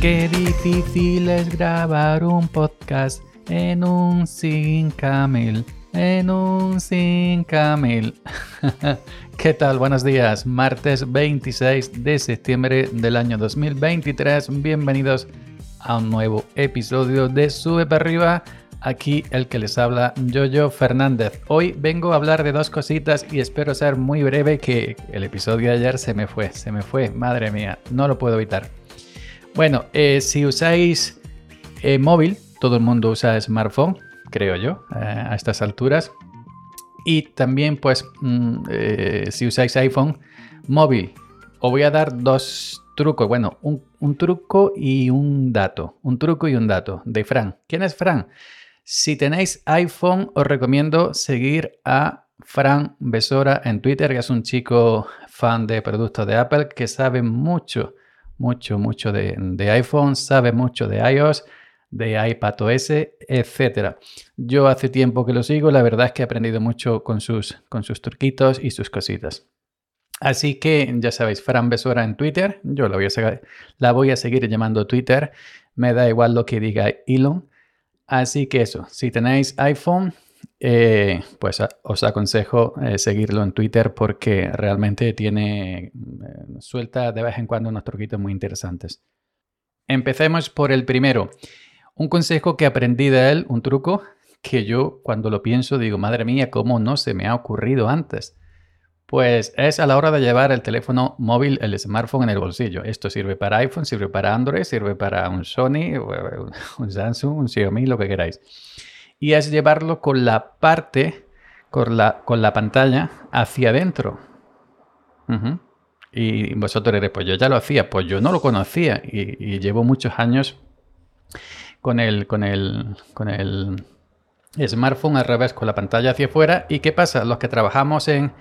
Qué difícil es grabar un podcast en un 5000, en un 5000. ¿Qué tal? Buenos días. Martes 26 de septiembre del año 2023. Bienvenidos a un nuevo episodio de Sube para arriba. Aquí el que les habla, Jojo Fernández. Hoy vengo a hablar de dos cositas y espero ser muy breve que el episodio de ayer se me fue, se me fue, madre mía, no lo puedo evitar. Bueno, eh, si usáis eh, móvil, todo el mundo usa smartphone, creo yo, eh, a estas alturas. Y también, pues, mm, si usáis iPhone, móvil, os voy a dar dos trucos. Bueno, un, un, truco y un dato. Un truco y un dato de Fran. ¿Quién es Fran? Si tenéis iPhone, os recomiendo seguir a Fran Besora en Twitter, que es un chico fan de productos de Apple que sabe mucho mucho, mucho de, iPhone, sabe mucho de iOS, de iPadOS, etc. Yo hace tiempo que lo sigo, la verdad es que he aprendido mucho con sus, con sus truquitos y sus cositas. Así que ya sabéis, Fran Besora en Twitter, yo la voy, a la voy a seguir llamando Twitter, me da igual lo que diga Elon. Así que eso, si tenéis iPhone, eh, pues os aconsejo eh, seguirlo en Twitter porque realmente tiene eh, suelta de vez en cuando unos truquitos muy interesantes. Empecemos por el primero. Un consejo que aprendí de él, un truco que yo cuando lo pienso digo, madre mía, ¿cómo no se me ha ocurrido antes? Pues es a la hora de llevar el teléfono móvil, el smartphone en el bolsillo. Esto sirve para iPhone, sirve para Android, sirve para un Sony, un Samsung, un Xiaomi, lo que queráis y es llevarlo con la parte, con la, con la pantalla hacia adentro. Y vosotros diréis, pues yo ya lo hacía, pues yo no lo conocía y, llevo muchos años con el, con el, con el smartphone al revés, con la pantalla hacia afuera. ¿Y qué pasa? Los que trabajamos en,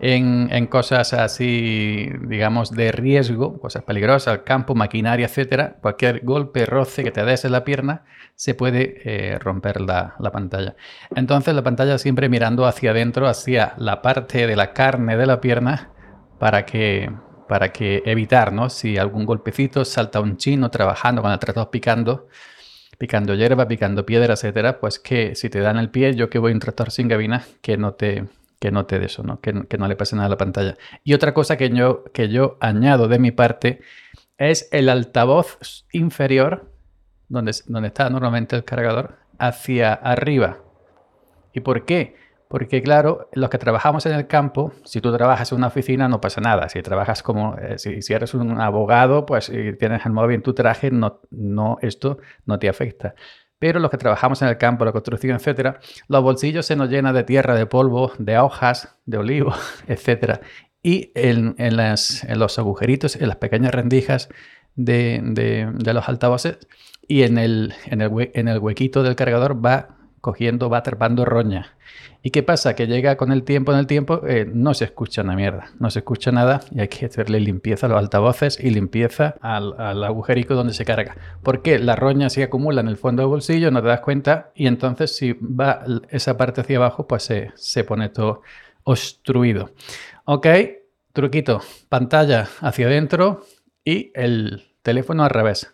en, cosas así, digamos, de riesgo, cosas peligrosas, campo, maquinaria, etcétera, cualquier golpe, roce que te des en la pierna, se puede eh, romper la, pantalla. Entonces la pantalla siempre mirando hacia adentro, hacia la parte de la carne de la pierna, para que, para que evitar, ¿no? Si algún golpecito salta un chino trabajando con el tractor picando, picando hierba, picando piedra, etcétera, pues que si te dan el pie, yo que voy un tractor sin gabina, que no te, que note de eso, ¿no? Que, no le pase nada a la pantalla. Y otra cosa que yo, que yo añado de mi parte es el altavoz inferior, donde, donde está normalmente el cargador, hacia arriba. ¿Y por qué? Porque claro, los que trabajamos en el campo, si tú trabajas en una oficina no pasa nada. Si trabajas como, eh, si, eres un abogado, pues si tienes el móvil en tu traje, no, no, esto no te afecta. Pero los que trabajamos en el campo, la construcción, etcétera, los bolsillos se nos llenan de tierra, de polvo, de hojas, de olivo, etcétera. Y en, los agujeritos, en las pequeñas rendijas de, los altavoces y en el, en el huequito del cargador va cogiendo, va atrapando roña. ¿Y qué pasa? Que llega con el tiempo, en el tiempo, eh, no se escucha una mierda, no se escucha nada y hay que hacerle limpieza a los altavoces y limpieza al, agujerico donde se carga. Porque la roña se acumula en el fondo del bolsillo, no te das cuenta y entonces si va esa parte hacia abajo, pues se, se pone todo obstruido. Ok, truquito, pantalla hacia adentro y el teléfono al revés.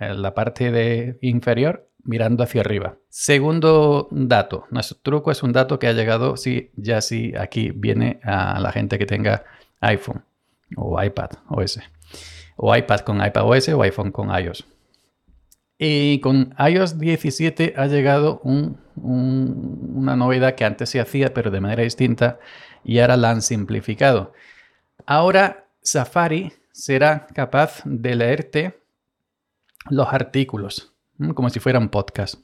En la parte de inferior mirando hacia arriba. Segundo dato, nuestro truco es un dato que ha llegado, sí, ya sí, aquí viene a la gente que tenga iPhone o iPad OS, o iPad con iPad OS o iPhone con iOS. Y con iOS 17 ha llegado una novedad que antes se hacía, pero de manera distinta, y ahora la han simplificado. Ahora Safari será capaz de leerte los artículos como si fuera un podcast.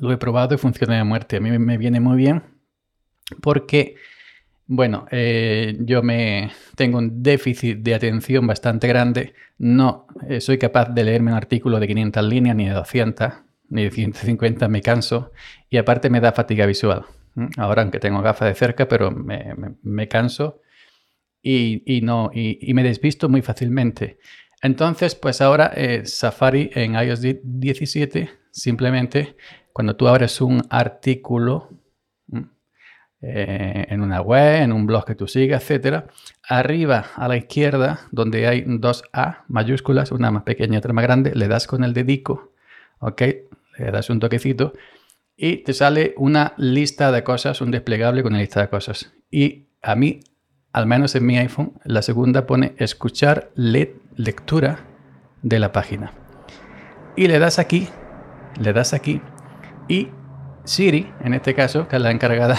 Lo he probado y funciona de muerte. A mí me viene muy bien porque, bueno, eh, yo me tengo un déficit de atención bastante grande. No eh, soy capaz de leerme un artículo de 500 líneas, ni de 200, ni de 150, me canso. Y aparte me da fatiga visual. Mm, ahora, aunque tengo gafas de cerca, pero me, canso y, no, y me desvisto muy fácilmente. Entonces, pues ahora eh, Safari en iOS 17, simplemente cuando tú abres un artículo, eh, en una web, en un blog que tú sigas, etc. Arriba a la izquierda, donde hay dos A mayúsculas, una más pequeña y otra más grande, le das con el dedico, ¿ok? Le das un toquecito y te sale una lista de cosas, un desplegable con una lista de cosas. Y a mí, al menos en mi iPhone, la segunda pone escuchar lectura de la página. Y le das aquí, le das aquí y Siri, en este caso, que es la encargada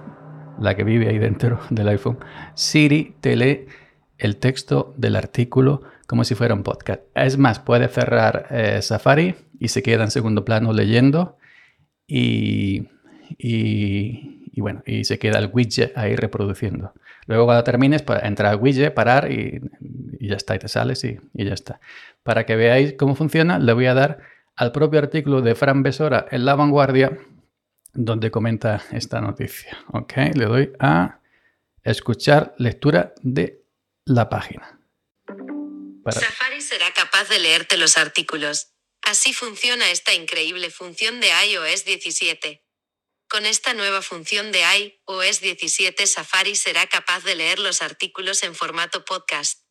la que vive ahí dentro del iPhone, Siri te lee el texto del artículo como si fuera un podcast. Es más, puede cerrar eh, Safari y se queda en segundo plano leyendo y, y, bueno, y se queda el widget ahí reproduciendo. Luego cuando termines, pues, entra al widget, parar y, y, ya está, y te sales y, y ya está. Para que veáis cómo funciona, le voy a dar al propio artículo de Fran Besora en La Vanguardia donde comenta esta noticia. Ok, le doy a escuchar lectura de la página. Safari será capaz de leerte los artículos. Así funciona esta increíble función de iOS 17. Con esta nueva función de iOS 17 Safari será capaz de leer los artículos en formato podcast.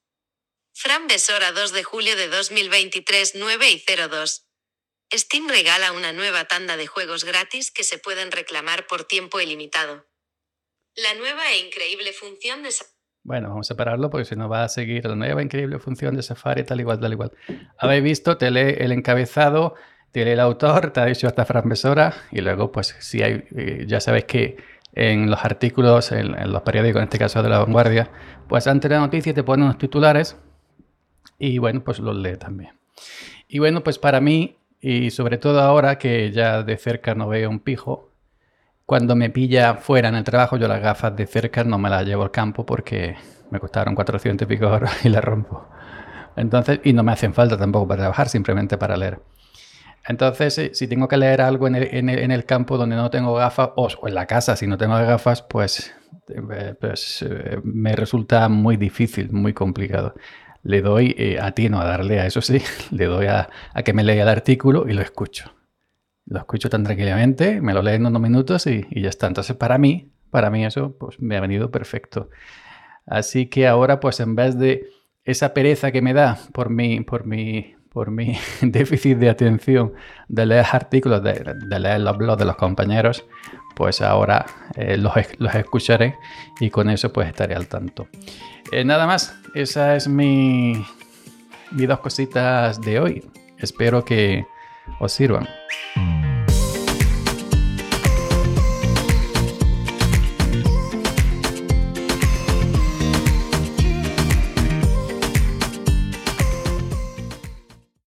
Fran Besora 2 de julio de 2023 9 y 02. Steam regala una nueva tanda de juegos gratis que se pueden reclamar por tiempo ilimitado. La nueva e increíble función de bueno, vamos a pararlo porque si no va a seguir la nueva increíble función de Safari, tal igual, tal igual. Habéis visto, te lee el encabezado, te lee el autor, te ha dicho hasta transmisora y luego, pues, si hay, eh, ya sabéis que en los artículos, en, en, los periódicos, en este caso de la vanguardia, pues antes de la noticia te ponen unos titulares y bueno, pues los lee también. Y bueno, pues para mí y sobre todo ahora que ya de cerca no veo un pijo, cuando me pilla fuera en el trabajo, yo las gafas de cerca no me las llevo al campo porque me costaron 400 y pico euros y las rompo. Entonces, y no me hacen falta tampoco para trabajar, simplemente para leer. Entonces, si tengo que leer algo en el, campo donde no tengo gafas, o en la casa si no tengo gafas, pues, eh, pues eh, me resulta muy difícil, muy complicado le doy, eh, a ti no a darle a eso sí, le doy a, que me lea el artículo y lo escucho. Lo escucho tan tranquilamente, me lo lee en unos minutos y, ya está. Entonces, para mí, para mí eso pues, me ha venido perfecto. Así que ahora, pues en vez de esa pereza que me da por mi, por mi, por mi déficit de atención de leer artículos, de, leer los blogs de los compañeros, pues ahora eh, los, escucharé y con eso pues estaré al tanto. Eh, nada más, esa es mi, mis dos cositas de hoy. Espero que os sirvan.